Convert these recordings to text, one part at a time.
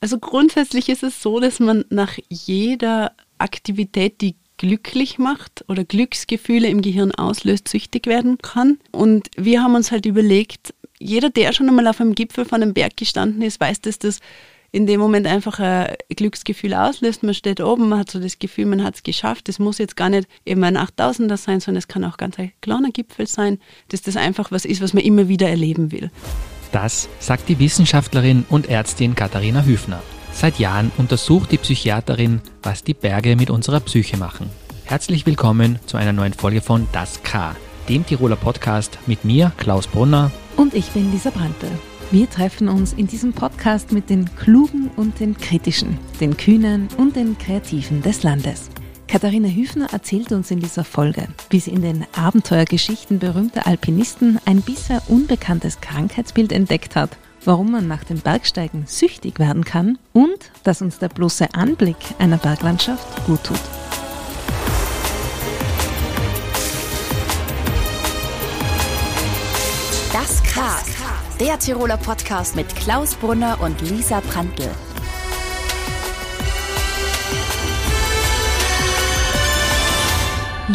Also grundsätzlich ist es so, dass man nach jeder Aktivität, die glücklich macht oder Glücksgefühle im Gehirn auslöst, süchtig werden kann. Und wir haben uns halt überlegt, jeder, der schon einmal auf einem Gipfel von einem Berg gestanden ist, weiß, dass das in dem Moment einfach ein Glücksgefühl auslöst. Man steht oben, man hat so das Gefühl, man hat es geschafft. Das muss jetzt gar nicht eben ein 8000er sein, sondern es kann auch ganz ein kleiner Gipfel sein, dass das einfach was ist, was man immer wieder erleben will. Das sagt die Wissenschaftlerin und Ärztin Katharina Hüfner. Seit Jahren untersucht die Psychiaterin, was die Berge mit unserer Psyche machen. Herzlich willkommen zu einer neuen Folge von Das K, dem Tiroler Podcast mit mir, Klaus Brunner. Und ich bin Lisa Brandte. Wir treffen uns in diesem Podcast mit den Klugen und den Kritischen, den Kühnen und den Kreativen des Landes. Katharina Hüfner erzählt uns in dieser Folge, wie sie in den Abenteuergeschichten berühmter Alpinisten ein bisher unbekanntes Krankheitsbild entdeckt hat, warum man nach dem Bergsteigen süchtig werden kann und dass uns der bloße Anblick einer Berglandschaft gut tut. Das K. Der Tiroler Podcast mit Klaus Brunner und Lisa Brandl.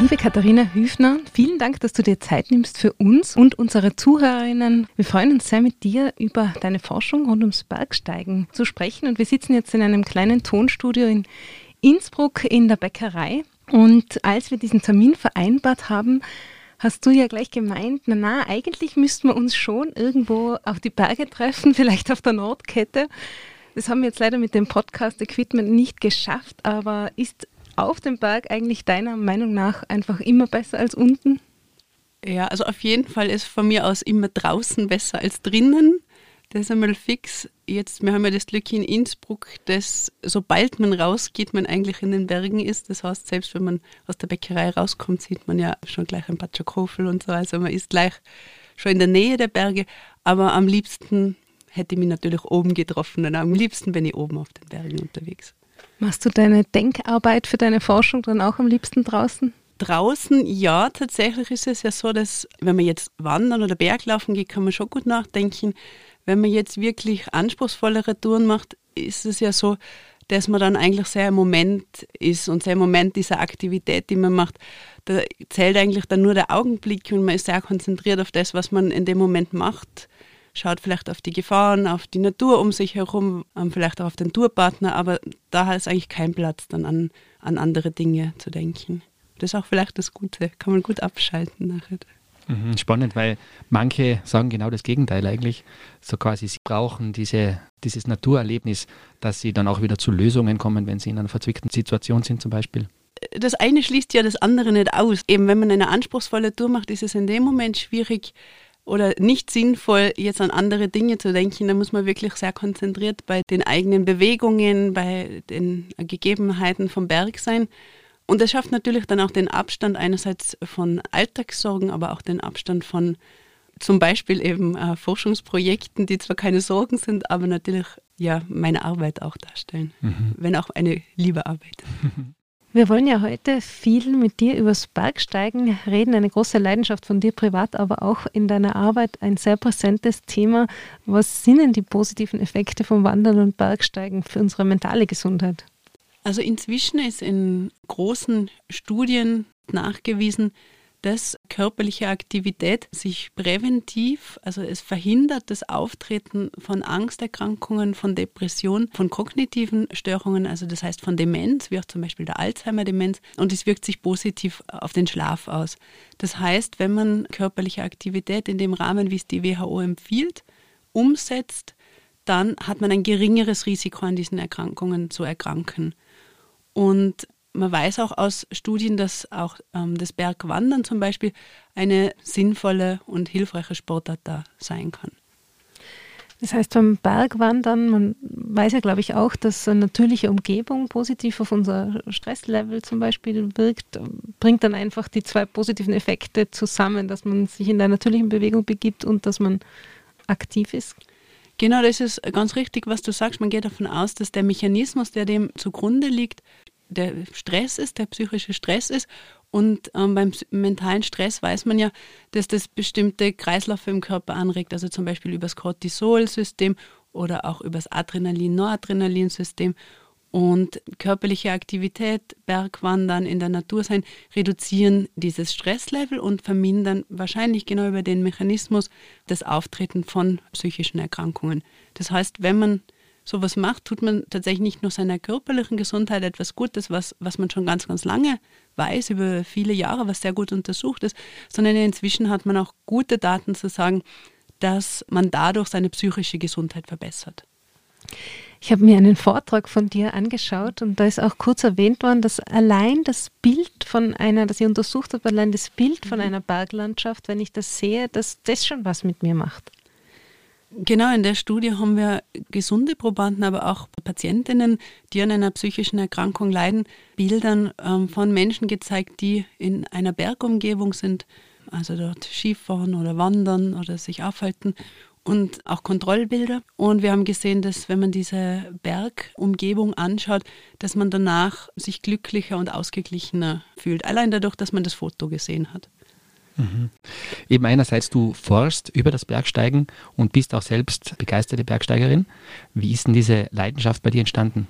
Liebe Katharina Hüfner, vielen Dank, dass du dir Zeit nimmst für uns und unsere Zuhörerinnen. Wir freuen uns sehr, mit dir über deine Forschung rund ums Bergsteigen zu sprechen. Und wir sitzen jetzt in einem kleinen Tonstudio in Innsbruck in der Bäckerei. Und als wir diesen Termin vereinbart haben, hast du ja gleich gemeint, na na, eigentlich müssten wir uns schon irgendwo auf die Berge treffen, vielleicht auf der Nordkette. Das haben wir jetzt leider mit dem Podcast Equipment nicht geschafft, aber ist auf dem Berg eigentlich deiner Meinung nach einfach immer besser als unten? Ja, also auf jeden Fall ist von mir aus immer draußen besser als drinnen. Das ist einmal fix. Jetzt, wir haben ja das Glück in Innsbruck, dass sobald man rausgeht, man eigentlich in den Bergen ist. Das heißt, selbst wenn man aus der Bäckerei rauskommt, sieht man ja schon gleich ein Patschakofel und so. Also man ist gleich schon in der Nähe der Berge. Aber am liebsten hätte ich mich natürlich oben getroffen und am liebsten bin ich oben auf den Bergen unterwegs. Machst du deine Denkarbeit für deine Forschung dann auch am liebsten draußen? Draußen, ja, tatsächlich ist es ja so, dass wenn man jetzt wandern oder Berglaufen geht, kann man schon gut nachdenken. Wenn man jetzt wirklich anspruchsvollere Touren macht, ist es ja so, dass man dann eigentlich sehr im Moment ist und sehr im Moment dieser Aktivität, die man macht. Da zählt eigentlich dann nur der Augenblick und man ist sehr konzentriert auf das, was man in dem Moment macht. Schaut vielleicht auf die Gefahren, auf die Natur um sich herum, ähm, vielleicht auch auf den Tourpartner, aber da ist eigentlich kein Platz dann an, an andere Dinge zu denken. Das ist auch vielleicht das Gute, kann man gut abschalten nachher. Mhm, spannend, weil manche sagen genau das Gegenteil eigentlich. So quasi, sie brauchen diese, dieses Naturerlebnis, dass sie dann auch wieder zu Lösungen kommen, wenn sie in einer verzwickten Situation sind zum Beispiel. Das eine schließt ja das andere nicht aus. Eben wenn man eine anspruchsvolle Tour macht, ist es in dem Moment schwierig oder nicht sinnvoll, jetzt an andere Dinge zu denken. Da muss man wirklich sehr konzentriert bei den eigenen Bewegungen, bei den Gegebenheiten vom Berg sein. Und das schafft natürlich dann auch den Abstand einerseits von Alltagssorgen, aber auch den Abstand von zum Beispiel eben äh, Forschungsprojekten, die zwar keine Sorgen sind, aber natürlich ja meine Arbeit auch darstellen, mhm. wenn auch eine liebe Arbeit. Wir wollen ja heute viel mit dir übers Bergsteigen reden, eine große Leidenschaft von dir privat, aber auch in deiner Arbeit ein sehr präsentes Thema. Was sind denn die positiven Effekte vom Wandern und Bergsteigen für unsere mentale Gesundheit? Also inzwischen ist in großen Studien nachgewiesen, dass körperliche Aktivität sich präventiv, also es verhindert das Auftreten von Angsterkrankungen, von Depressionen, von kognitiven Störungen, also das heißt von Demenz, wie auch zum Beispiel der Alzheimer-Demenz, und es wirkt sich positiv auf den Schlaf aus. Das heißt, wenn man körperliche Aktivität in dem Rahmen, wie es die WHO empfiehlt, umsetzt, dann hat man ein geringeres Risiko an diesen Erkrankungen zu erkranken. Und man weiß auch aus Studien, dass auch ähm, das Bergwandern zum Beispiel eine sinnvolle und hilfreiche Sportart da sein kann. Das heißt, beim Bergwandern, man weiß ja, glaube ich, auch, dass eine natürliche Umgebung positiv auf unser Stresslevel zum Beispiel wirkt, bringt dann einfach die zwei positiven Effekte zusammen, dass man sich in der natürlichen Bewegung begibt und dass man aktiv ist. Genau, das ist ganz richtig, was du sagst. Man geht davon aus, dass der Mechanismus, der dem zugrunde liegt, der Stress ist, der psychische Stress ist. Und ähm, beim mentalen Stress weiß man ja, dass das bestimmte Kreisläufe im Körper anregt, also zum Beispiel über das Cortisolsystem oder auch übers Adrenalin-Noradrenalin-System. Und körperliche Aktivität, Bergwandern, in der Natur sein, reduzieren dieses Stresslevel und vermindern wahrscheinlich genau über den Mechanismus das Auftreten von psychischen Erkrankungen. Das heißt, wenn man sowas macht, tut man tatsächlich nicht nur seiner körperlichen Gesundheit etwas Gutes, was, was man schon ganz, ganz lange weiß, über viele Jahre, was sehr gut untersucht ist, sondern inzwischen hat man auch gute Daten zu sagen, dass man dadurch seine psychische Gesundheit verbessert. Ich habe mir einen Vortrag von dir angeschaut und da ist auch kurz erwähnt worden, dass allein das Bild von einer, das ich untersucht habe, allein das Bild von mhm. einer Berglandschaft, wenn ich das sehe, dass das schon was mit mir macht. Genau, in der Studie haben wir gesunde Probanden, aber auch Patientinnen, die an einer psychischen Erkrankung leiden, Bildern ähm, von Menschen gezeigt, die in einer Bergumgebung sind, also dort Skifahren oder wandern oder sich aufhalten und auch Kontrollbilder. Und wir haben gesehen, dass wenn man diese Bergumgebung anschaut, dass man danach sich glücklicher und ausgeglichener fühlt. Allein dadurch, dass man das Foto gesehen hat. Mhm. Eben einerseits, du forschst über das Bergsteigen und bist auch selbst begeisterte Bergsteigerin. Wie ist denn diese Leidenschaft bei dir entstanden?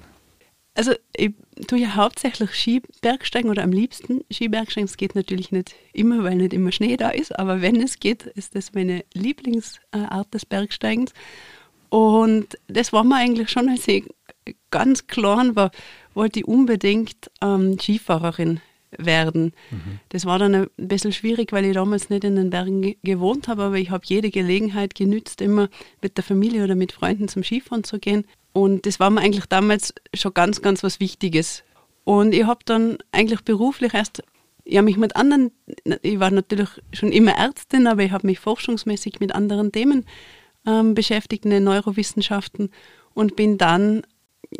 Also ich tue ja hauptsächlich Skibergsteigen oder am liebsten Skibergsteigen. Es geht natürlich nicht immer, weil nicht immer Schnee da ist, aber wenn es geht, ist das meine Lieblingsart des Bergsteigens. Und das war mir eigentlich schon, als ich ganz klein war, wollte ich unbedingt ähm, Skifahrerin werden. Mhm. Das war dann ein bisschen schwierig, weil ich damals nicht in den Bergen gewohnt habe, aber ich habe jede Gelegenheit genützt, immer mit der Familie oder mit Freunden zum Skifahren zu gehen. Und das war mir eigentlich damals schon ganz, ganz was Wichtiges. Und ich habe dann eigentlich beruflich erst, ja, mich mit anderen, ich war natürlich schon immer Ärztin, aber ich habe mich forschungsmäßig mit anderen Themen ähm, beschäftigt, in den Neurowissenschaften und bin dann,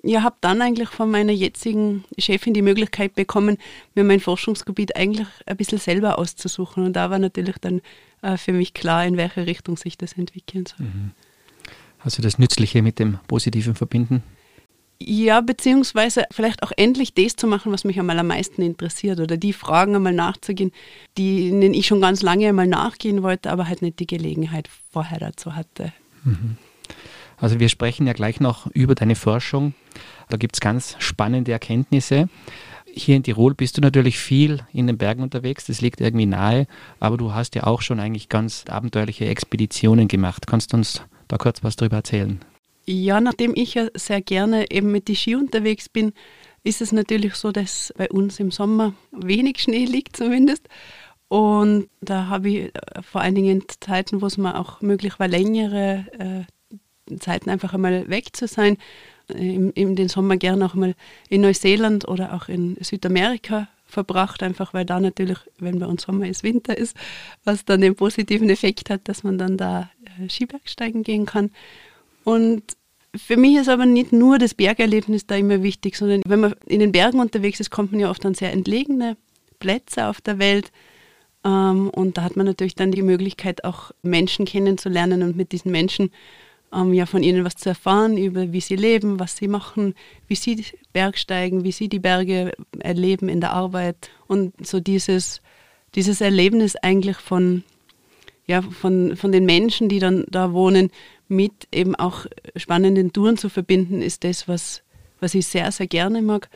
ja, habe dann eigentlich von meiner jetzigen Chefin die Möglichkeit bekommen, mir mein Forschungsgebiet eigentlich ein bisschen selber auszusuchen. Und da war natürlich dann äh, für mich klar, in welche Richtung sich das entwickeln soll. Also das Nützliche mit dem Positiven verbinden? Ja, beziehungsweise vielleicht auch endlich das zu machen, was mich einmal am meisten interessiert oder die Fragen einmal nachzugehen, denen ich schon ganz lange einmal nachgehen wollte, aber halt nicht die Gelegenheit vorher dazu hatte. Mhm. Also wir sprechen ja gleich noch über deine Forschung. Da gibt es ganz spannende Erkenntnisse. Hier in Tirol bist du natürlich viel in den Bergen unterwegs, das liegt irgendwie nahe, aber du hast ja auch schon eigentlich ganz abenteuerliche Expeditionen gemacht. Kannst du uns da kurz was darüber erzählen? Ja, nachdem ich ja sehr gerne eben mit die Ski unterwegs bin, ist es natürlich so, dass bei uns im Sommer wenig Schnee liegt zumindest. Und da habe ich äh, vor allen Dingen Zeiten, wo es mir auch möglich war, längere äh, Zeiten einfach einmal weg zu sein, äh, im, im den Sommer gerne auch mal in Neuseeland oder auch in Südamerika verbracht, einfach weil da natürlich, wenn bei uns Sommer ist, Winter ist, was dann den positiven Effekt hat, dass man dann da äh, Skibergsteigen gehen kann. Und für mich ist aber nicht nur das Bergerlebnis da immer wichtig, sondern wenn man in den Bergen unterwegs ist, kommt man ja oft an sehr entlegene Plätze auf der Welt. Ähm, und da hat man natürlich dann die Möglichkeit, auch Menschen kennenzulernen und mit diesen Menschen ähm, ja von ihnen was zu erfahren über wie sie leben, was sie machen, wie sie Bergsteigen, wie sie die Berge erleben in der Arbeit und so dieses, dieses Erlebnis eigentlich von, ja, von, von den Menschen, die dann da wohnen, mit eben auch spannenden Touren zu verbinden, ist das, was, was ich sehr, sehr gerne mag.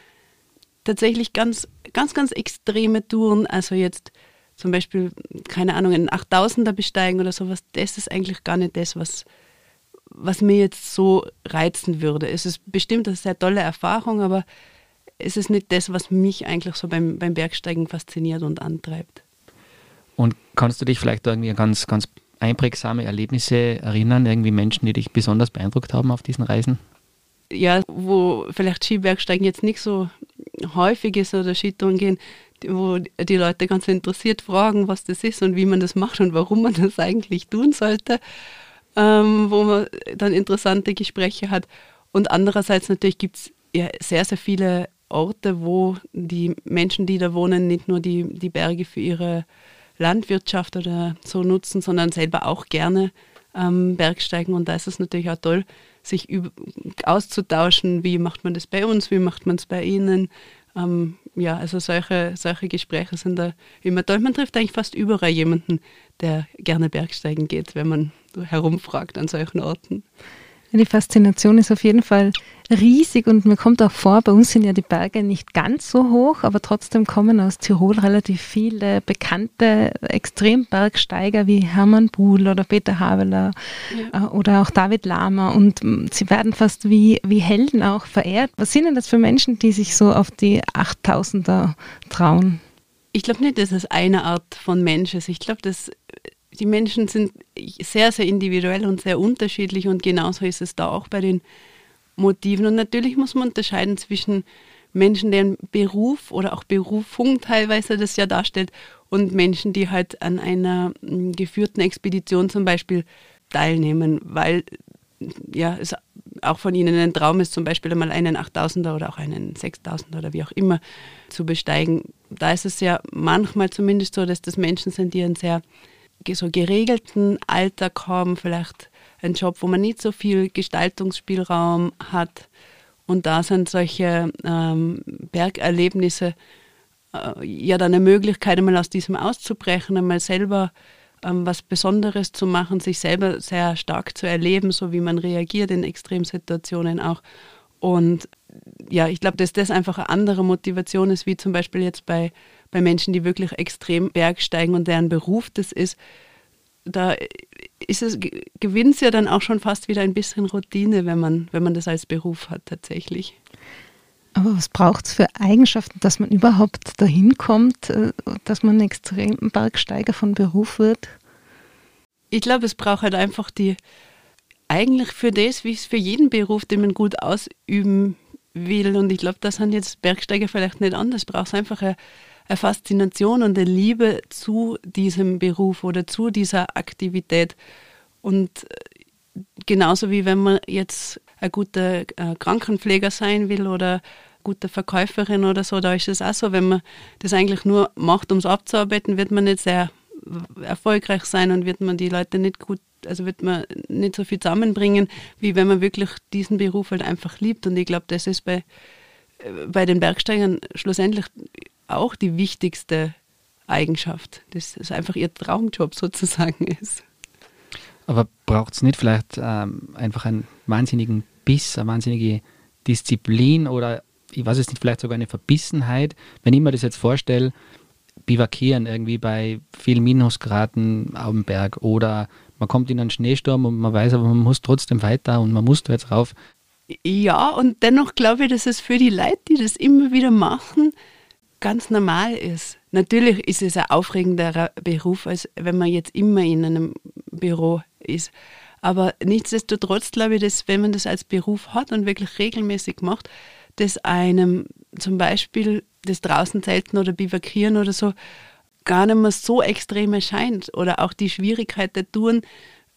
Tatsächlich ganz, ganz, ganz extreme Touren, also jetzt zum Beispiel, keine Ahnung, einen 8000er besteigen oder sowas, das ist eigentlich gar nicht das, was, was mir jetzt so reizen würde. Es ist bestimmt eine sehr tolle Erfahrung, aber es ist nicht das, was mich eigentlich so beim, beim Bergsteigen fasziniert und antreibt. Und kannst du dich vielleicht irgendwie an ganz, ganz einprägsame Erlebnisse erinnern, irgendwie Menschen, die dich besonders beeindruckt haben auf diesen Reisen? Ja, wo vielleicht Skibergsteigen jetzt nicht so häufig ist oder Skitouren gehen, wo die Leute ganz interessiert fragen, was das ist und wie man das macht und warum man das eigentlich tun sollte ähm, wo man dann interessante Gespräche hat. Und andererseits natürlich gibt es ja sehr, sehr viele Orte, wo die Menschen, die da wohnen, nicht nur die, die Berge für ihre Landwirtschaft oder so nutzen, sondern selber auch gerne ähm, Bergsteigen. Und da ist es natürlich auch toll, sich auszutauschen, wie macht man das bei uns, wie macht man es bei ihnen. Ähm, ja, also solche, solche Gespräche sind da immer toll. Man trifft eigentlich fast überall jemanden, der gerne Bergsteigen geht, wenn man herumfragt an solchen Orten. Die Faszination ist auf jeden Fall riesig und mir kommt auch vor, bei uns sind ja die Berge nicht ganz so hoch, aber trotzdem kommen aus Tirol relativ viele bekannte Extrembergsteiger wie Hermann Buhl oder Peter Haveler ja. Äh, oder auch David Lama und mm, sie werden fast wie, wie Helden auch verehrt. Was sind denn das für Menschen, die sich so auf die 8000er trauen? Ich glaube nicht, dass es eine Art von Mensch ist. Ich glaube, dass die Menschen sind sehr, sehr individuell und sehr unterschiedlich und genauso ist es da auch bei den Motiven. Und natürlich muss man unterscheiden zwischen Menschen, deren Beruf oder auch Berufung teilweise das ja darstellt und Menschen, die halt an einer hm, geführten Expedition zum Beispiel teilnehmen, weil ja, es auch von ihnen ein Traum ist, zum Beispiel einmal einen 8000er oder auch einen 6000er oder wie auch immer zu besteigen. Da ist es ja manchmal zumindest so, dass das Menschen sind, die einen sehr so geregelten Alltag haben, vielleicht einen Job, wo man nicht so viel Gestaltungsspielraum hat. Und da sind solche ähm, Bergerlebnisse äh, ja dann eine Möglichkeit, einmal aus diesem auszubrechen, einmal selber ähm, was Besonderes zu machen, sich selber sehr stark zu erleben, so wie man reagiert in Extremsituationen auch. Und ja, ich glaube, dass das einfach eine andere Motivation ist, wie zum Beispiel jetzt bei bei Menschen, die wirklich extrem bergsteigen und deren Beruf das ist, da ist es, gewinnt es ja dann auch schon fast wieder ein bisschen Routine, wenn man, wenn man das als Beruf hat tatsächlich. Aber was braucht es für Eigenschaften, dass man überhaupt dahin kommt, äh, dass man ein extrem Bergsteiger von Beruf wird? Ich glaube, es braucht halt einfach die, eigentlich für das, wie es für jeden Beruf, den man gut ausüben will. Und ich glaube, das sind jetzt Bergsteiger vielleicht nicht anders. Braucht es einfach eine Faszination und eine Liebe zu diesem Beruf oder zu dieser Aktivität. Und äh, genauso wie wenn man jetzt ein guter äh, Krankenpfleger sein will oder gute Verkäuferin oder so, da ist es auch so, wenn man das eigentlich nur macht, um es abzuarbeiten, wird man nicht sehr erfolgreich sein und wird man die Leute nicht gut, also wird man nicht so viel zusammenbringen, wie wenn man wirklich diesen Beruf halt einfach liebt. Und ich glaube, das ist bei, äh, bei den Bergsteigern schlussendlich auch die wichtigste Eigenschaft, dass es einfach ihr Traumjob sozusagen ist. Aber braucht es nicht vielleicht ähm, einfach einen wahnsinnigen Biss, eine wahnsinnige Disziplin oder ich weiß es nicht, vielleicht sogar eine Verbissenheit, wenn ich mir das jetzt vorstelle, bivakieren irgendwie bei vielen Minusgraden auf dem Berg oder man kommt in einen Schneesturm und man weiß aber, man muss trotzdem weiter und man muss da jetzt rauf. Ja, und dennoch glaube ich, dass es für die Leute, die das immer wieder machen, ganz normal ist. Natürlich ist es ein aufregenderer Beruf, als wenn man jetzt immer in einem Büro ist. Aber nichtsdestotrotz glaube ich, dass wenn man das als Beruf hat und wirklich regelmäßig macht, dass einem zum Beispiel das draußen zelten oder bivakieren oder so gar nicht mehr so extrem erscheint. Oder auch die Schwierigkeit der Touren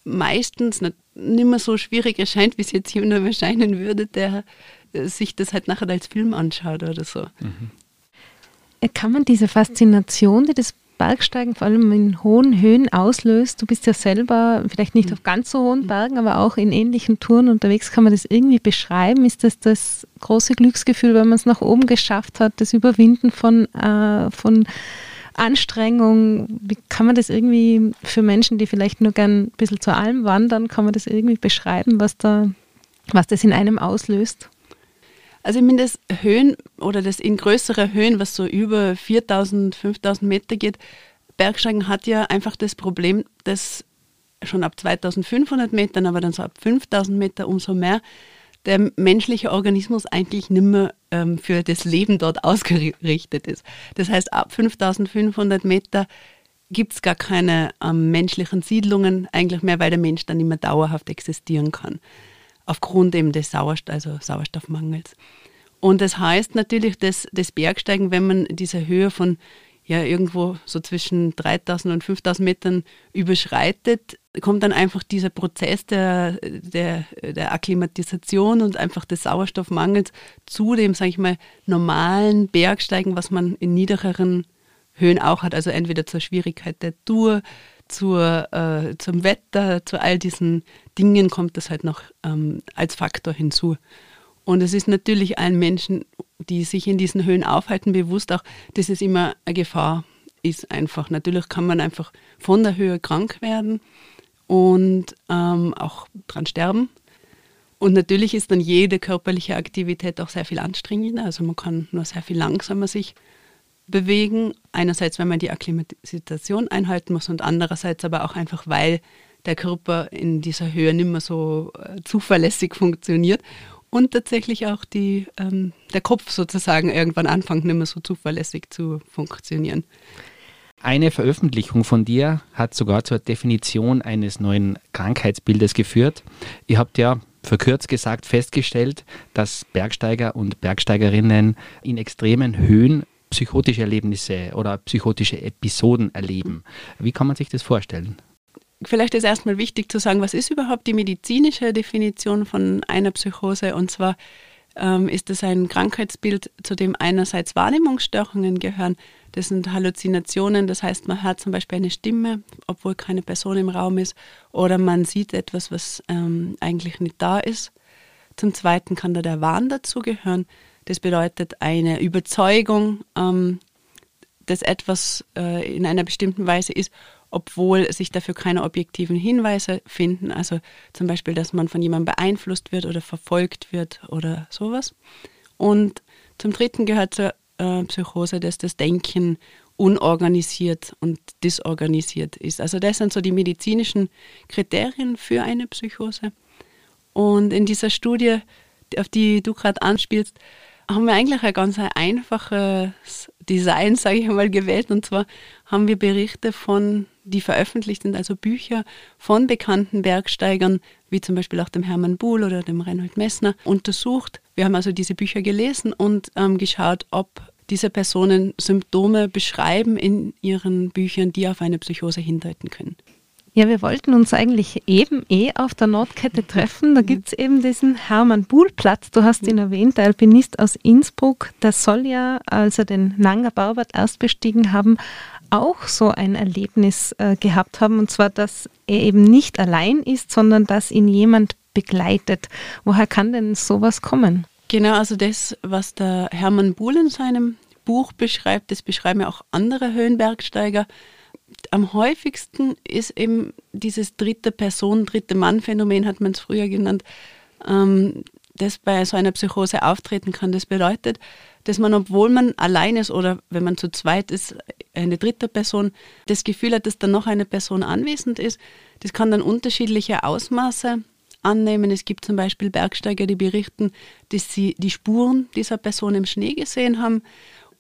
meistens nicht, nicht mehr so schwierig erscheint, wie es jetzt jemand erscheinen würde, der sich das halt nachher als Film anschaut oder so. Mhm kann man diese Faszination, die das Bergsteigen vor allem in hohen Höhen auslöst. Du bist ja selber vielleicht nicht auf ganz so hohen Bergen, aber auch in ähnlichen Touren unterwegs. Kann man das irgendwie beschreiben? Ist das das große Glücksgefühl, wenn man es nach oben geschafft hat, das Überwinden von, äh, von Anstrengung? Wie kann man das irgendwie für Menschen, die vielleicht nur gern ein bisschen zur Alm wandern, kann man das irgendwie beschreiben, was da, was das in einem auslöst? Also ich meine, das Höhen oder das in größere Höhen, was so über 4000, 5000 Meter geht, Bergsteigen hat ja einfach das Problem, dass schon ab 2500 Metern, aber dann so ab 5000 Meter umso mehr, der menschliche Organismus eigentlich nicht mehr ähm, für das Leben dort ausgerichtet ist. Das heißt, ab 5500 Meter gibt es gar keine ähm, menschlichen Siedlungen eigentlich mehr, weil der Mensch dann nicht mehr dauerhaft existieren kann aufgrund eben des Sauerstoff, also Sauerstoffmangels. Und das heißt natürlich, dass das Bergsteigen, wenn man diese Höhe von ja irgendwo so zwischen 3000 und 5000 Metern überschreitet, kommt dann einfach dieser Prozess der, der, der Akklimatisation und einfach des Sauerstoffmangels zu dem, sage ich mal, normalen Bergsteigen, was man in niedrigeren Höhen auch hat. Also entweder zur Schwierigkeit der Tour, zur, äh, zum Wetter, zu all diesen Dingen kommt das halt noch ähm, als Faktor hinzu. Und es ist natürlich allen Menschen, die sich in diesen Höhen aufhalten, bewusst auch, dass es immer eine Gefahr ist einfach. Natürlich kann man einfach von der Höhe krank werden und ähm, auch dran sterben. Und natürlich ist dann jede körperliche Aktivität auch sehr viel anstrengender. Also man kann nur sehr viel langsamer sich bewegen. Einerseits, wenn man die Akklimatisation einhalten muss und andererseits aber auch einfach, weil der Körper in dieser Höhe nicht mehr so äh, zuverlässig funktioniert und tatsächlich auch die, ähm, der Kopf sozusagen irgendwann anfängt, nicht mehr so zuverlässig zu funktionieren. Eine Veröffentlichung von dir hat sogar zur Definition eines neuen Krankheitsbildes geführt. Ihr habt ja verkürzt gesagt festgestellt, dass Bergsteiger und Bergsteigerinnen in extremen Höhen psychotische Erlebnisse oder psychotische Episoden erleben. Wie kann man sich das vorstellen? Vielleicht ist erstmal wichtig zu sagen, was ist überhaupt die medizinische Definition von einer Psychose? Und zwar ähm, ist es ein Krankheitsbild, zu dem einerseits Wahrnehmungsstörungen gehören. Das sind Halluzinationen, das heißt, man hört zum Beispiel eine Stimme, obwohl keine Person im Raum ist, oder man sieht etwas, was ähm, eigentlich nicht da ist. Zum Zweiten kann da der Wahn dazugehören. Das bedeutet eine Überzeugung, ähm, dass etwas äh, in einer bestimmten Weise ist, obwohl sich dafür keine objektiven Hinweise finden. Also zum Beispiel, dass man von jemandem beeinflusst wird oder verfolgt wird oder sowas. Und zum Dritten gehört zur äh, Psychose, dass das Denken unorganisiert und disorganisiert ist. Also das sind so die medizinischen Kriterien für eine Psychose. Und in dieser Studie, auf die du gerade anspielst, haben wir eigentlich ein ganz einfaches Design, sage ich mal, gewählt. Und zwar haben wir Berichte von, die veröffentlicht sind, also Bücher von bekannten Bergsteigern, wie zum Beispiel auch dem Hermann Buhl oder dem Reinhold Messner, untersucht. Wir haben also diese Bücher gelesen und ähm, geschaut, ob diese Personen Symptome beschreiben in ihren Büchern, die auf eine Psychose hindeuten können. Ja, wir wollten uns eigentlich eben eh auf der Nordkette treffen. Da gibt es eben diesen Hermann Buhl-Platz. Du hast ihn erwähnt, der Alpinist aus Innsbruck. Der soll ja, als er den Nanga Barbert erst bestiegen haben, auch so ein Erlebnis äh, gehabt haben. Und zwar, dass er eben nicht allein ist, sondern dass ihn jemand begleitet. Woher kann denn sowas kommen? Genau, also das, was der Hermann Buhl in seinem Buch beschreibt, das beschreiben ja auch andere Höhenbergsteiger am häufigsten ist eben dieses dritte Person, dritte Mann-Phänomen, hat man es früher genannt, ähm, das bei so einer Psychose auftreten kann. Das bedeutet, dass man, obwohl man allein ist oder wenn man zu zweit ist, eine dritte Person, das Gefühl hat, dass da noch eine Person anwesend ist. Das kann dann unterschiedliche Ausmaße annehmen. Es gibt zum Beispiel Bergsteiger, die berichten, dass sie die Spuren dieser Person im Schnee gesehen haben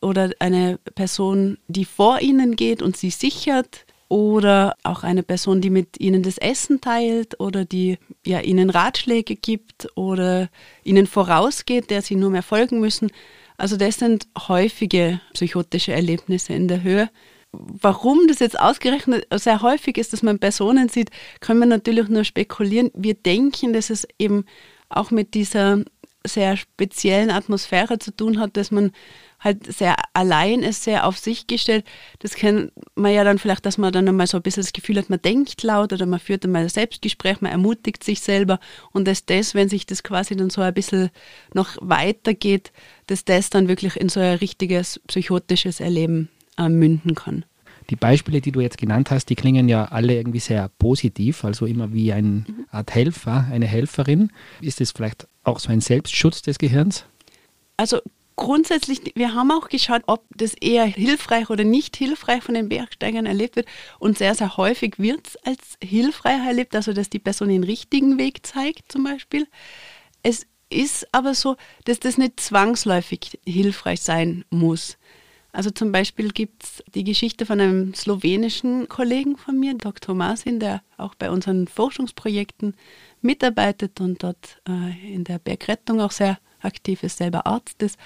oder eine Person, die vor ihnen geht und sie sichert oder auch eine Person, die mit ihnen das Essen teilt oder die ja, ihnen Ratschläge gibt oder ihnen vorausgeht, der sie nur mehr folgen müssen. Also das sind häufige psychotische Erlebnisse in der Höhe. Warum das jetzt ausgerechnet sehr häufig ist, dass man Personen sieht, können wir natürlich nur spekulieren. Wir denken, dass es eben auch mit dieser sehr speziellen Atmosphäre zu tun hat, dass man halt sehr allein ist, sehr auf sich gestellt. Das kennt man ja dann vielleicht, dass man dann einmal so ein bisschen das Gefühl hat, man denkt laut oder man führt einmal ein Selbstgespräch, man ermutigt sich selber und dass das, wenn sich das quasi dann so ein bisschen noch weitergeht, dass das dann wirklich in so ein richtiges psychotisches Erleben äh, münden kann. Die Beispiele, die du jetzt genannt hast, die klingen ja alle irgendwie sehr positiv, also immer wie eine mhm. Art Helfer, eine Helferin. Ist das vielleicht auch so ein Selbstschutz des Gehirns? Also grundsätzlich, wir haben auch geschaut, ob das eher hilfreich oder nicht hilfreich von den Bergsteigern erlebt wird. Und sehr, sehr häufig wird es als hilfreich erlebt, also dass die Person den richtigen Weg zeigt zum Beispiel. Es ist aber so, dass das nicht zwangsläufig hilfreich sein muss. Also zum Beispiel gibt es die Geschichte von einem slowenischen Kollegen von mir, Dr. Marsin, der auch bei unseren Forschungsprojekten mitarbeitet und dort äh, in der Bergrettung auch sehr aktiv ist, selber Arzt ist.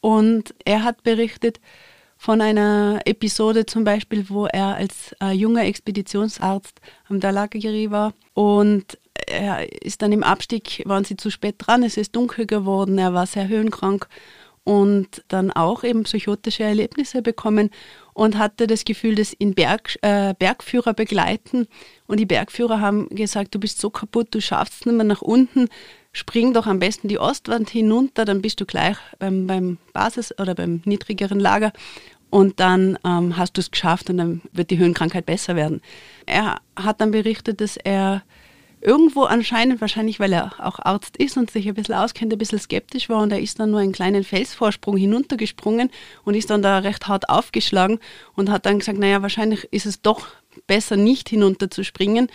Und er hat berichtet von einer Episode zum Beispiel, wo er als äh, junger Expeditionsarzt am Dalagiri war. Und er ist dann im Abstieg, waren sie zu spät dran, es ist dunkel geworden, er war sehr höhenkrank und dann auch eben psychotische Erlebnisse bekommen und hatte das Gefühl, dass ihn Berg, äh, Bergführer begleiten. Und die Bergführer haben gesagt, du bist so kaputt, du schaffst nicht mehr nach unten, spring doch am besten die Ostwand hinunter, dann bist du gleich beim, beim Basis- oder beim niedrigeren Lager und dann ähm, hast du es geschafft und dann wird die Höhenkrankheit besser werden. Er hat dann berichtet, dass er irgendwo anscheinend, wahrscheinlich weil er auch Arzt ist und sich ein bisschen auskennt, ein bisschen skeptisch war und er ist dann nur einen kleinen Felsvorsprung hinuntergesprungen und ist dann da recht hart aufgeschlagen und hat dann gesagt, naja, wahrscheinlich ist es doch besser nicht hinunterzuspringen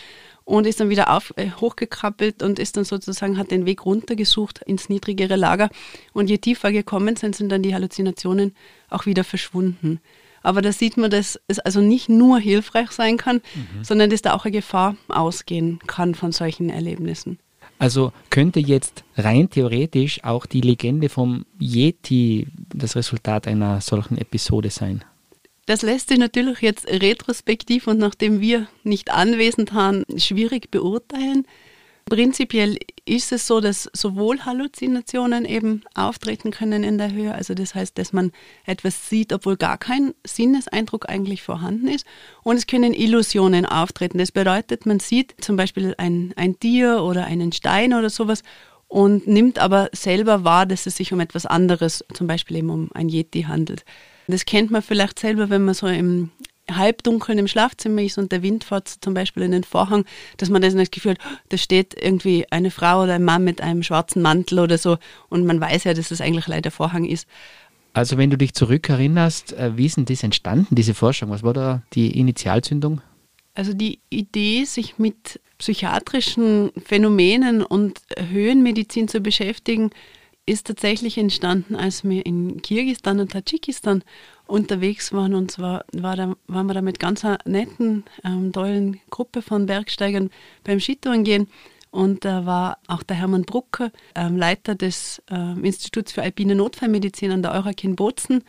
und ist dann wieder auf, äh, hochgekrabbelt und ist dann sozusagen, hat den Weg runtergesucht ins niedrigere Lager und je tiefer gekommen sind, sind dann die Halluzinationen auch wieder verschwunden. Aber da sieht man, dass es also nicht nur hilfreich sein kann, mhm. sondern dass da auch eine Gefahr ausgehen kann von solchen Erlebnissen. Also könnte jetzt rein theoretisch auch die Legende vom Yeti das Resultat einer solchen Episode sein? Das lässt sich natürlich jetzt retrospektiv und nachdem wir nicht anwesend waren, schwierig beurteilen. Prinzipiell ist es so, dass sowohl Halluzinationen eben auftreten können in der Höhe, also das heißt, dass man etwas sieht, obwohl gar kein Sinneseindruck eigentlich vorhanden ist, und es können Illusionen auftreten. Das bedeutet, man sieht zum Beispiel ein, ein Tier oder einen Stein oder sowas und nimmt aber selber wahr, dass es sich um etwas anderes, zum Beispiel eben um ein Yeti handelt. Das kennt man vielleicht selber, wenn man so im Halbdunkeln im Schlafzimmer ist und der Wind fährt zum Beispiel in den Vorhang, dass man das Gefühl hat, da steht irgendwie eine Frau oder ein Mann mit einem schwarzen Mantel oder so und man weiß ja, dass es eigentlich leider Vorhang ist. Also wenn du dich zurückerinnerst, äh, wie ist denn das entstanden, diese Forschung? Was war da die Initialzündung? Also die Idee, sich mit psychiatrischen Phänomenen und Höhenmedizin zu beschäftigen, ist tatsächlich entstanden, als wir in Kirgistan und Tadschikistan unterwegs waren. Und zwar war da, waren wir da mit ganz einer netten, ähm, tollen Gruppe von Bergsteigern beim Skitouren gehen. Und da war auch der Hermann Brucker, ähm, Leiter des ähm, Instituts für alpine Notfallmedizin an der Eurakin in Bozen,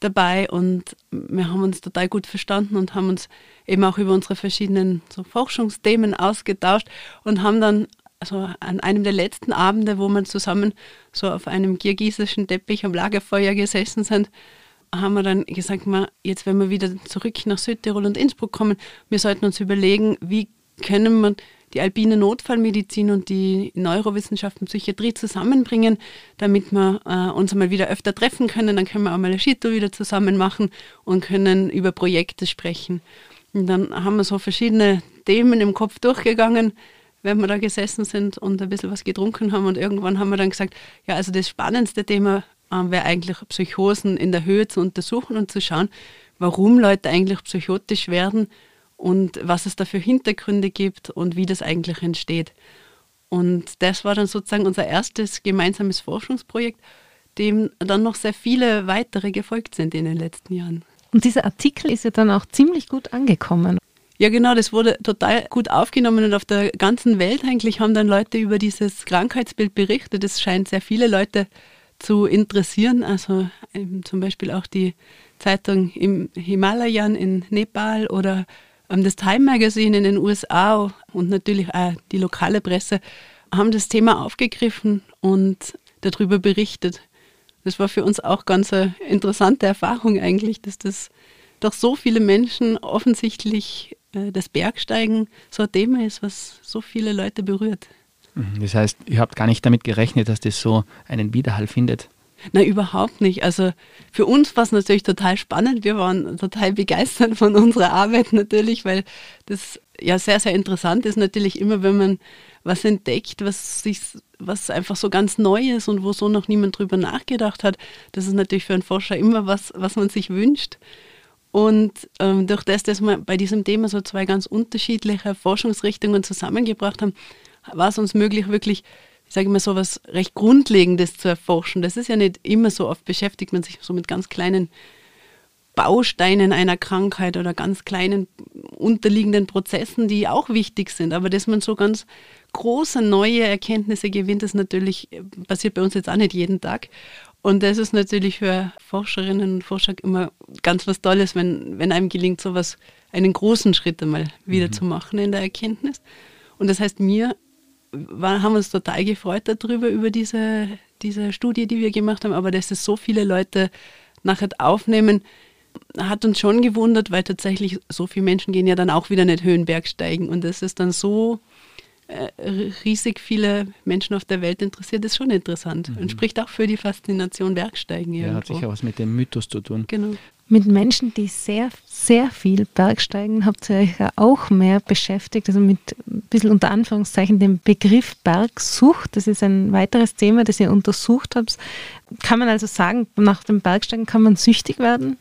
dabei. Und wir haben uns total gut verstanden und haben uns eben auch über unsere verschiedenen so Forschungsthemen ausgetauscht und haben dann also an einem der letzten Abende, wo wir zusammen so auf einem kirgisischen Teppich am Lagerfeuer gesessen sind, haben wir dann gesagt, mal, jetzt wenn wir wieder zurück nach Südtirol und Innsbruck kommen, wir sollten uns überlegen, wie können wir die alpine Notfallmedizin und die Neurowissenschaften, Psychiatrie zusammenbringen, damit wir äh, uns einmal wieder öfter treffen können. Dann können wir auch mal eine Skitour wieder zusammen machen und können über Projekte sprechen. Und dann haben wir so verschiedene Themen im Kopf durchgegangen, wenn wir da gesessen sind und ein bisschen was getrunken haben. Und irgendwann haben wir dann gesagt, ja, also das spannendste Thema äh, wäre eigentlich Psychosen in der Höhe zu untersuchen und zu schauen, warum Leute eigentlich psychotisch werden und was es da für Hintergründe gibt und wie das eigentlich entsteht. Und das war dann sozusagen unser erstes gemeinsames Forschungsprojekt, dem dann noch sehr viele weitere gefolgt sind in den letzten Jahren. Und dieser Artikel ist ja dann auch ziemlich gut angekommen. Ja, genau, das wurde total gut aufgenommen und auf der ganzen Welt eigentlich haben dann Leute über dieses Krankheitsbild berichtet. Es scheint sehr viele Leute zu interessieren. Also ähm, zum Beispiel auch die Zeitung im Himalayan in Nepal oder ähm, das Time Magazine in den USA und natürlich auch die lokale Presse haben das Thema aufgegriffen und darüber berichtet. Das war für uns auch ganz eine interessante Erfahrung eigentlich, dass das doch so viele Menschen offensichtlich das Bergsteigen so ein Thema ist, was so viele Leute berührt. Mhm, das heißt, ihr habt gar nicht damit gerechnet, dass das so einen Widerhall findet? Nein, überhaupt nicht. Also für uns war es natürlich total spannend. Wir waren total begeistert von unserer Arbeit natürlich, weil das ja sehr, sehr interessant ist natürlich immer, wenn man was entdeckt, was sich, was einfach so ganz neu ist und wo so noch niemand drüber nachgedacht hat. Das ist natürlich für einen Forscher immer was, was man sich wünscht. Und ähm, durch das, dass wir bei diesem Thema so zwei ganz unterschiedliche Forschungsrichtungen zusammengebracht haben, war es uns möglich, wirklich, ich sage immer so was recht Grundlegendes zu erforschen. Das ist ja nicht immer so oft beschäftigt man sich so mit ganz kleinen Bausteinen einer Krankheit oder ganz kleinen unterliegenden Prozessen, die auch wichtig sind. Aber dass man so ganz große neue Erkenntnisse gewinnt, das natürlich passiert bei uns jetzt auch nicht jeden Tag. Und das ist natürlich für Forscherinnen und Forscher immer ganz was Tolles, wenn, wenn einem gelingt, sowas, einen großen Schritt einmal wieder mhm. zu machen in der Erkenntnis. Und das heißt, wir war, haben uns total gefreut darüber, über diese, diese Studie, die wir gemacht haben, aber dass es so viele Leute nachher aufnehmen, hat uns schon gewundert, weil tatsächlich so viele Menschen gehen ja dann auch wieder nicht Höhenberg steigen. Und das ist dann so riesig viele Menschen auf der Welt interessiert, ist schon interessant mhm. und spricht auch für die Faszination Bergsteigen. Ja, hat sicher was mit dem Mythos zu tun. Genau. Mit Menschen, die sehr, sehr viel Bergsteigen, habt ihr euch ja auch mehr beschäftigt, also mit ein bisschen unter Anführungszeichen dem Begriff Bergsucht. Das ist ein weiteres Thema, das ihr untersucht habt. Kann man also sagen, nach dem Bergsteigen kann man süchtig werden?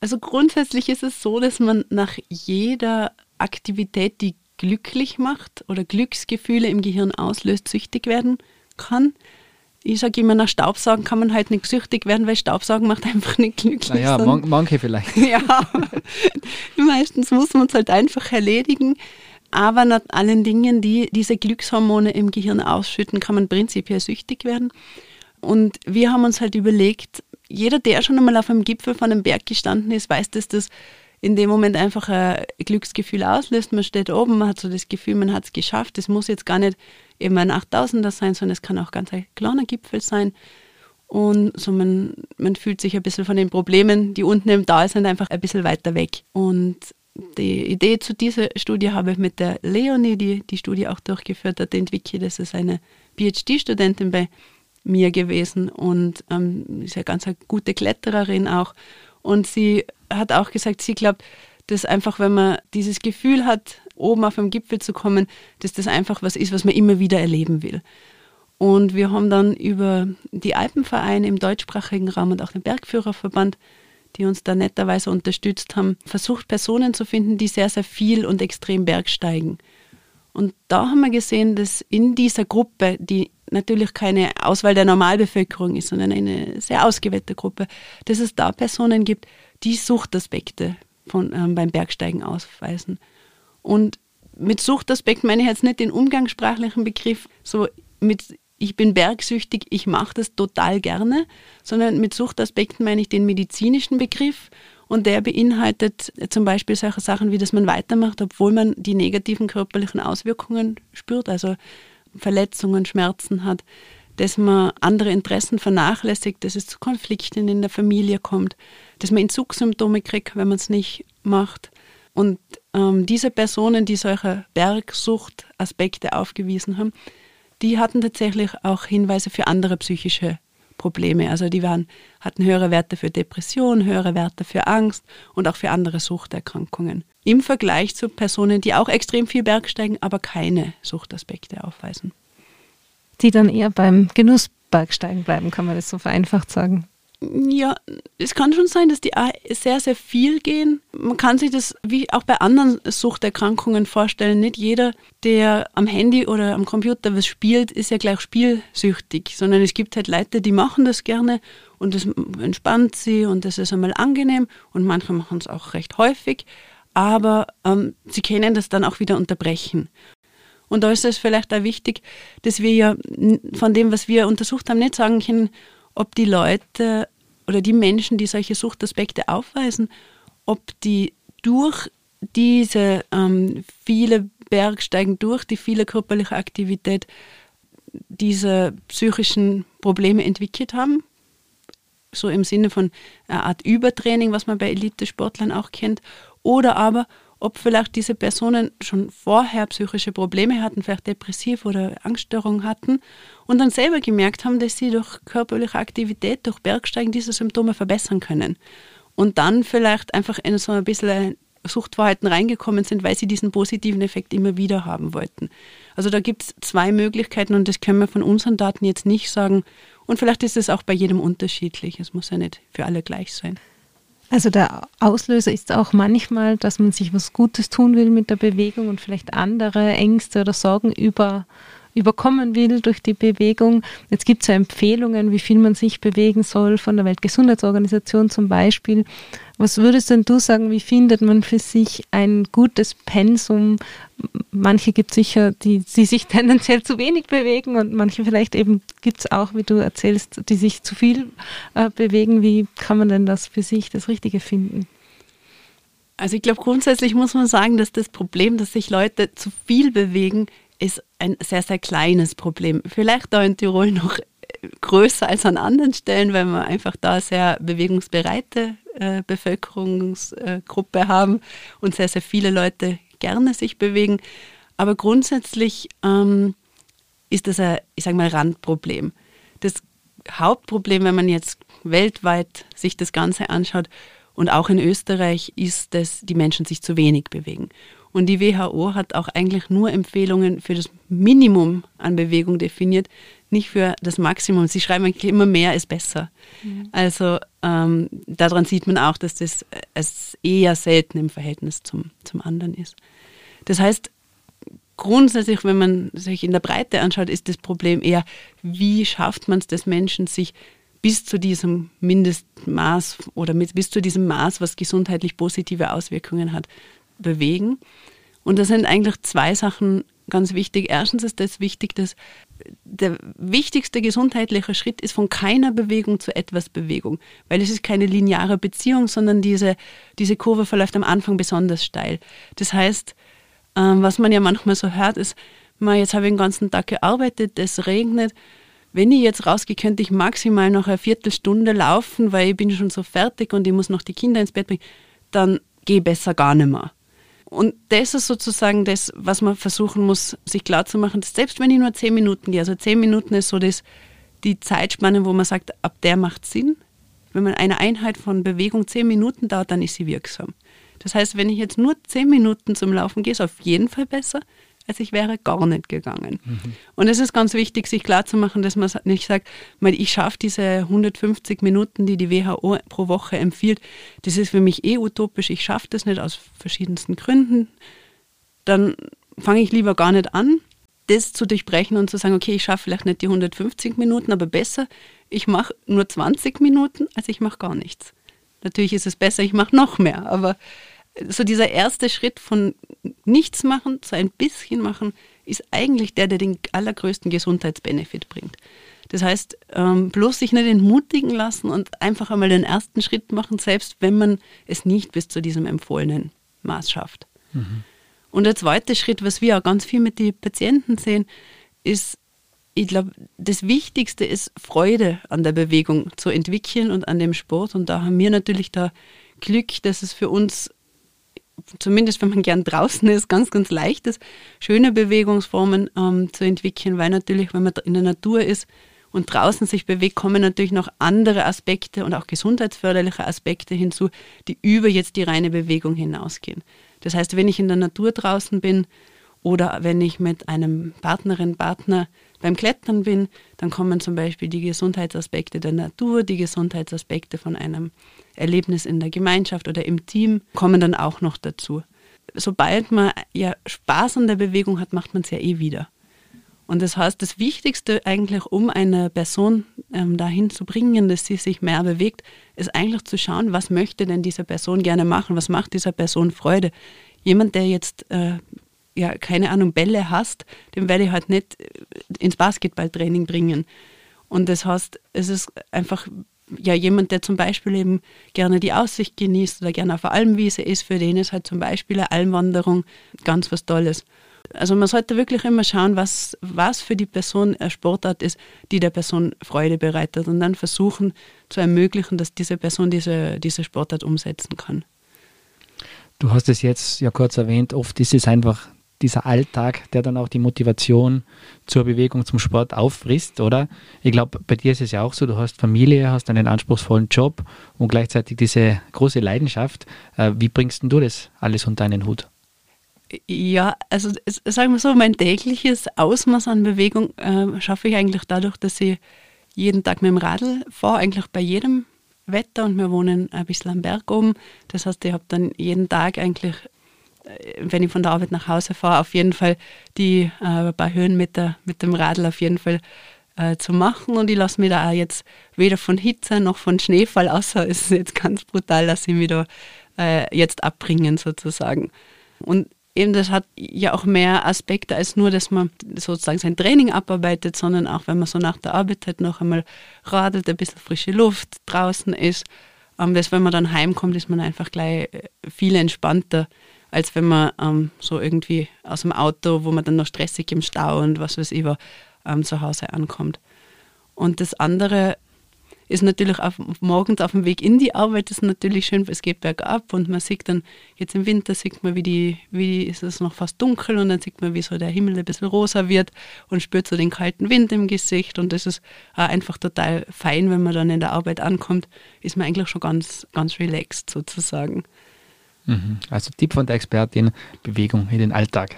Also grundsätzlich ist es so, dass man nach jeder Aktivität, die glücklich macht oder Glücksgefühle im Gehirn auslöst, süchtig werden kann. Ich sage immer, nach Staubsaugen kann man halt nicht süchtig werden, weil Staubsaugen macht einfach nicht glücklich. Naja, man, manche vielleicht. ja, meistens muss man es halt einfach erledigen. Aber nach allen Dingen, die diese Glückshormone im Gehirn ausschütten, kann man prinzipiell süchtig werden. Und wir haben uns halt überlegt, jeder, der schon einmal auf einem Gipfel von einem Berg gestanden ist, weiß, dass das in dem Moment einfach ein Glücksgefühl auslöst. Man steht oben, man hat so das Gefühl, man hat es geschafft. Es muss jetzt gar nicht eben ein 8000er sein, sondern es kann auch ganz ein kleiner Gipfel sein. Und so man, man fühlt sich ein bisschen von den Problemen, die unten im Tal sind, einfach ein bisschen weiter weg. Und die Idee zu dieser Studie habe ich mit der Leonie, die die Studie auch durchgeführt hat, entwickelt. Das ist eine PhD-Studentin bei mir gewesen und ähm, ist ja ganz eine gute Klettererin auch. Und sie hat auch gesagt, sie glaubt, dass einfach, wenn man dieses Gefühl hat, oben auf dem Gipfel zu kommen, dass das einfach was ist, was man immer wieder erleben will. Und wir haben dann über die Alpenvereine im deutschsprachigen Raum und auch den Bergführerverband, die uns da netterweise unterstützt haben, versucht, Personen zu finden, die sehr, sehr viel und extrem bergsteigen. Und da haben wir gesehen, dass in dieser Gruppe, die natürlich keine Auswahl der Normalbevölkerung ist, sondern eine sehr ausgewählte Gruppe, dass es da Personen gibt, die Suchtaspekte von, ähm, beim Bergsteigen ausweisen. Und mit Suchtaspekt meine ich jetzt nicht den umgangssprachlichen Begriff, so mit ich bin bergsüchtig, ich mache das total gerne, sondern mit Suchtaspekten meine ich den medizinischen Begriff und der beinhaltet zum Beispiel solche Sachen wie, dass man weitermacht, obwohl man die negativen körperlichen Auswirkungen spürt, also Verletzungen, Schmerzen hat, dass man andere Interessen vernachlässigt, dass es zu Konflikten in der Familie kommt, dass man Entzugssymptome kriegt, wenn man es nicht macht. Und ähm, diese Personen, die solche Bergsuchtaspekte aufgewiesen haben, die hatten tatsächlich auch Hinweise für andere psychische Probleme. Also die waren, hatten höhere Werte für Depression, höhere Werte für Angst und auch für andere Suchterkrankungen. Im Vergleich zu Personen, die auch extrem viel Bergsteigen, aber keine Suchtaspekte aufweisen. Die dann eher beim Genussbergsteigen bleiben, kann man das so vereinfacht sagen. Ja, es kann schon sein, dass die sehr, sehr viel gehen. Man kann sich das wie auch bei anderen Suchterkrankungen vorstellen. Nicht jeder, der am Handy oder am Computer was spielt, ist ja gleich spielsüchtig, sondern es gibt halt Leute, die machen das gerne und das entspannt sie und das ist einmal angenehm und manche machen es auch recht häufig, aber ähm, sie können das dann auch wieder unterbrechen. Und da ist es vielleicht auch wichtig, dass wir ja von dem, was wir untersucht haben, nicht sagen können, ob die Leute oder die Menschen, die solche Suchtaspekte aufweisen, ob die durch diese ähm, viele Bergsteigen, durch die viele körperliche Aktivität diese psychischen Probleme entwickelt haben. So im Sinne von einer Art Übertraining, was man bei Elitesportlern auch kennt. Oder aber, ob vielleicht diese Personen schon vorher psychische Probleme hatten, vielleicht depressiv oder Angststörungen hatten und dann selber gemerkt haben, dass sie durch körperliche Aktivität, durch Bergsteigen diese Symptome verbessern können. Und dann vielleicht einfach in so ein bisschen Suchtverhalten reingekommen sind, weil sie diesen positiven Effekt immer wieder haben wollten. Also da gibt es zwei Möglichkeiten und das können wir von unseren Daten jetzt nicht sagen. Und vielleicht ist es auch bei jedem unterschiedlich. Es muss ja nicht für alle gleich sein. Also der Auslöser ist auch manchmal, dass man sich was Gutes tun will mit der Bewegung und vielleicht andere Ängste oder Sorgen über überkommen will durch die Bewegung. Jetzt gibt es ja Empfehlungen, wie viel man sich bewegen soll, von der Weltgesundheitsorganisation zum Beispiel. Was würdest denn du sagen, wie findet man für sich ein gutes Pensum? Manche gibt es sicher, die, die sich tendenziell zu wenig bewegen und manche vielleicht eben gibt es auch, wie du erzählst, die sich zu viel äh, bewegen. Wie kann man denn das für sich das Richtige finden? Also ich glaube, grundsätzlich muss man sagen, dass das Problem, dass sich Leute zu viel bewegen, ist ein sehr, sehr kleines Problem. Vielleicht da in Tirol noch größer als an anderen Stellen, weil wir einfach da sehr bewegungsbereite äh, Bevölkerungsgruppe haben und sehr, sehr viele Leute gerne sich bewegen. Aber grundsätzlich ähm, ist das ein, ich sage mal, Randproblem. Das Hauptproblem, wenn man jetzt weltweit sich das Ganze anschaut, Und auch in Österreich ist es, die Menschen sich zu wenig bewegen. Und die WHO hat auch eigentlich nur Empfehlungen für das Minimum an Bewegung definiert, nicht für das Maximum. Sie schreiben eigentlich immer mehr ist besser. Mhm. Also ähm, daran sieht man auch, dass das es eher selten im Verhältnis zum, zum anderen ist. Das heißt, grundsätzlich, wenn man sich in der Breite anschaut, ist das Problem eher, wie schafft man es des Menschen, sich bis zu diesem Mindestmaß oder mit, bis zu diesem Maß, was gesundheitlich positive Auswirkungen hat, bewegen. Und da sind eigentlich zwei Sachen ganz wichtig. Erstens ist das wichtig, dass der wichtigste gesundheitliche Schritt ist von keiner Bewegung zu etwas Bewegung, weil es ist keine lineare Beziehung, sondern diese, diese Kurve verläuft am Anfang besonders steil. Das heißt, ähm, was man ja manchmal so hört, ist, jetzt habe ich den ganzen Tag gearbeitet, es regnet. Wenn ich jetzt rausgehe, könnte ich maximal noch eine Viertelstunde laufen, weil ich bin schon so fertig und ich muss noch die Kinder ins Bett bringen. Dann gehe besser gar nicht mehr. Und das ist sozusagen das, was man versuchen muss, sich klarzumachen, dass selbst wenn ich nur zehn Minuten gehe, also zehn Minuten ist so das, die Zeitspanne, wo man sagt, ab der macht Sinn. Wenn man eine Einheit von Bewegung zehn Minuten dauert, dann ist sie wirksam. Das heißt, wenn ich jetzt nur zehn Minuten zum Laufen gehe, ist auf jeden Fall besser, als ich wäre gar nicht gegangen. Mhm. Und es ist ganz wichtig, sich klarzumachen, dass man nicht sagt, ich schaffe diese 150 Minuten, die die WHO pro Woche empfiehlt. Das ist für mich eh utopisch. Ich schaffe das nicht aus verschiedensten Gründen. Dann fange ich lieber gar nicht an, das zu durchbrechen und zu sagen, okay, ich schaffe vielleicht nicht die 150 Minuten, aber besser, ich mache nur 20 Minuten, als ich mache gar nichts. Natürlich ist es besser, ich mache noch mehr, aber so dieser erste Schritt von nichts machen zu ein bisschen machen, ist eigentlich der, der den allergrößten Gesundheitsbenefit bringt. Das heißt, ähm, bloß sich nicht entmutigen lassen und einfach einmal den ersten Schritt machen, selbst wenn man es nicht bis zu diesem empfohlenen Maß schafft. Mhm. Und der zweite Schritt, was wir auch ganz viel mit den Patienten sehen, ist, ich glaube, das Wichtigste ist, Freude an der Bewegung zu entwickeln und an dem Sport. Und da haben wir natürlich da Glück, dass es für uns zumindest wenn man gern draußen ist, ganz, ganz leicht ist, schöne Bewegungsformen ähm, zu entwickeln, weil natürlich, wenn man in der Natur ist und draußen sich bewegt, kommen natürlich noch andere Aspekte und auch gesundheitsförderliche Aspekte hinzu, die über jetzt die reine Bewegung hinausgehen. Das heißt, wenn ich in der Natur draußen bin oder wenn ich mit einem Partnerin, Partner beim Klettern bin, dann kommen zum Beispiel die Gesundheitsaspekte der Natur, die Gesundheitsaspekte von einem Erlebnis in der Gemeinschaft oder im Team kommen dann auch noch dazu. Sobald man ja Spaß an der Bewegung hat, macht man es ja eh wieder. Und das heißt, das Wichtigste eigentlich, um eine Person ähm, dahin zu bringen, dass sie sich mehr bewegt, ist eigentlich zu schauen, was möchte denn diese Person gerne machen, was macht dieser Person Freude. Jemand, der jetzt äh, ja, keine Ahnung, Bälle hast, den werde ich halt nicht äh, ins Basketballtraining bringen. Und das heißt, es ist einfach ja jemand, der zum Beispiel eben gerne die Aussicht genießt oder gerne auf der Almwiese ist, für den ist halt zum Beispiel eine Almwanderung ganz was Tolles. Also man sollte wirklich immer schauen, was, was für die Person eine Sportart ist, die der Person Freude bereitet und dann versuchen zu ermöglichen, dass diese Person diese, diese Sportart umsetzen kann. Du hast es jetzt ja kurz erwähnt, oft ist es einfach dieser Alltag, der dann auch die Motivation zur Bewegung, zum Sport auffrisst, oder? Ich glaube, bei dir ist es ja auch so, du hast Familie, hast einen anspruchsvollen Job und gleichzeitig diese große Leidenschaft. Äh, wie bringst du das alles unter einen Hut? Ja, also sagen wir so, mein tägliches Ausmaß an Bewegung äh, schaffe ich eigentlich dadurch, dass ich jeden Tag mit dem Radl fahre, eigentlich bei jedem Wetter und wir wohnen ein bisschen am Berg oben. Das heißt, ich habe dann jeden Tag eigentlich wenn ich von der Arbeit nach Hause fahre, auf jeden Fall die äh, paar Höhen mit, dem Radl auf jeden Fall äh, zu machen. Und ich lasse mich da auch jetzt weder von Hitze noch von Schneefall, außer es ist jetzt ganz brutal, dass ich mich da äh, jetzt abbringen sozusagen. Und eben das hat ja auch mehr Aspekte als nur, dass man sozusagen sein Training abarbeitet, sondern auch, wenn man so nach der Arbeit halt noch einmal radelt, ein bisschen frische Luft draußen ist. Ähm, das, wenn man dann heimkommt, ist man einfach gleich äh, viel entspannter als wenn man ähm, so irgendwie aus dem Auto, wo man dann noch stressig im Stau und was weiß ich, war, ähm, zu Hause ankommt. Und das andere ist natürlich auf, morgens auf dem Weg in die Arbeit ist natürlich schön, es geht bergab und man sieht dann, jetzt im Winter sieht man, wie die, wie ist es noch fast dunkel und dann sieht man, wie so der Himmel ein bisschen rosa wird und spürt so den kalten Wind im Gesicht und das ist einfach total fein, wenn man dann in der Arbeit ankommt, ist man eigentlich schon ganz, ganz relaxed sozusagen. Mhm. Also Tipp von der Expertin, Bewegung in den Alltag.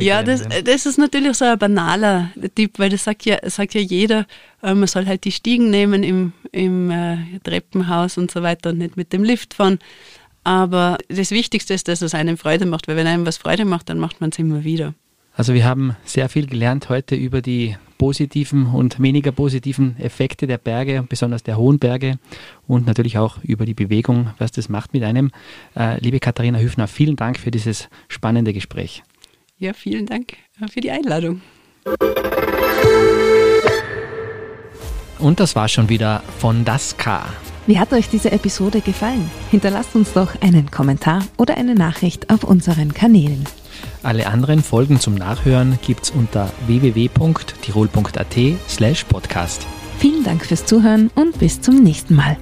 Ja, das, das ist natürlich so ein banaler Tipp, weil das sagt ja, sagt ja jeder, äh, man soll halt die Stiegen nehmen im, im äh, Treppenhaus und so weiter und nicht mit dem Lift fahren. Aber das Wichtigste ist, dass es einem Freude macht, weil wenn einem was Freude macht, dann macht man es immer wieder. Also wir haben sehr viel gelernt heute über die positiven und weniger positiven Effekte der Berge, besonders der hohen Berge und natürlich auch über die Bewegung, was das macht mit einem. Äh, liebe Katharina Hüfner, vielen Dank für dieses spannende Gespräch. Ja, vielen Dank äh, für die Einladung. Und das war schon wieder von Das K. Wie hat euch diese Episode gefallen? Hinterlasst uns doch einen Kommentar oder eine Nachricht auf unseren Kanälen. Alle anderen Folgen zum Nachhören gibt's unter www.tirol.at slash podcast. Vielen Dank fürs Zuhören und bis zum nächsten Mal.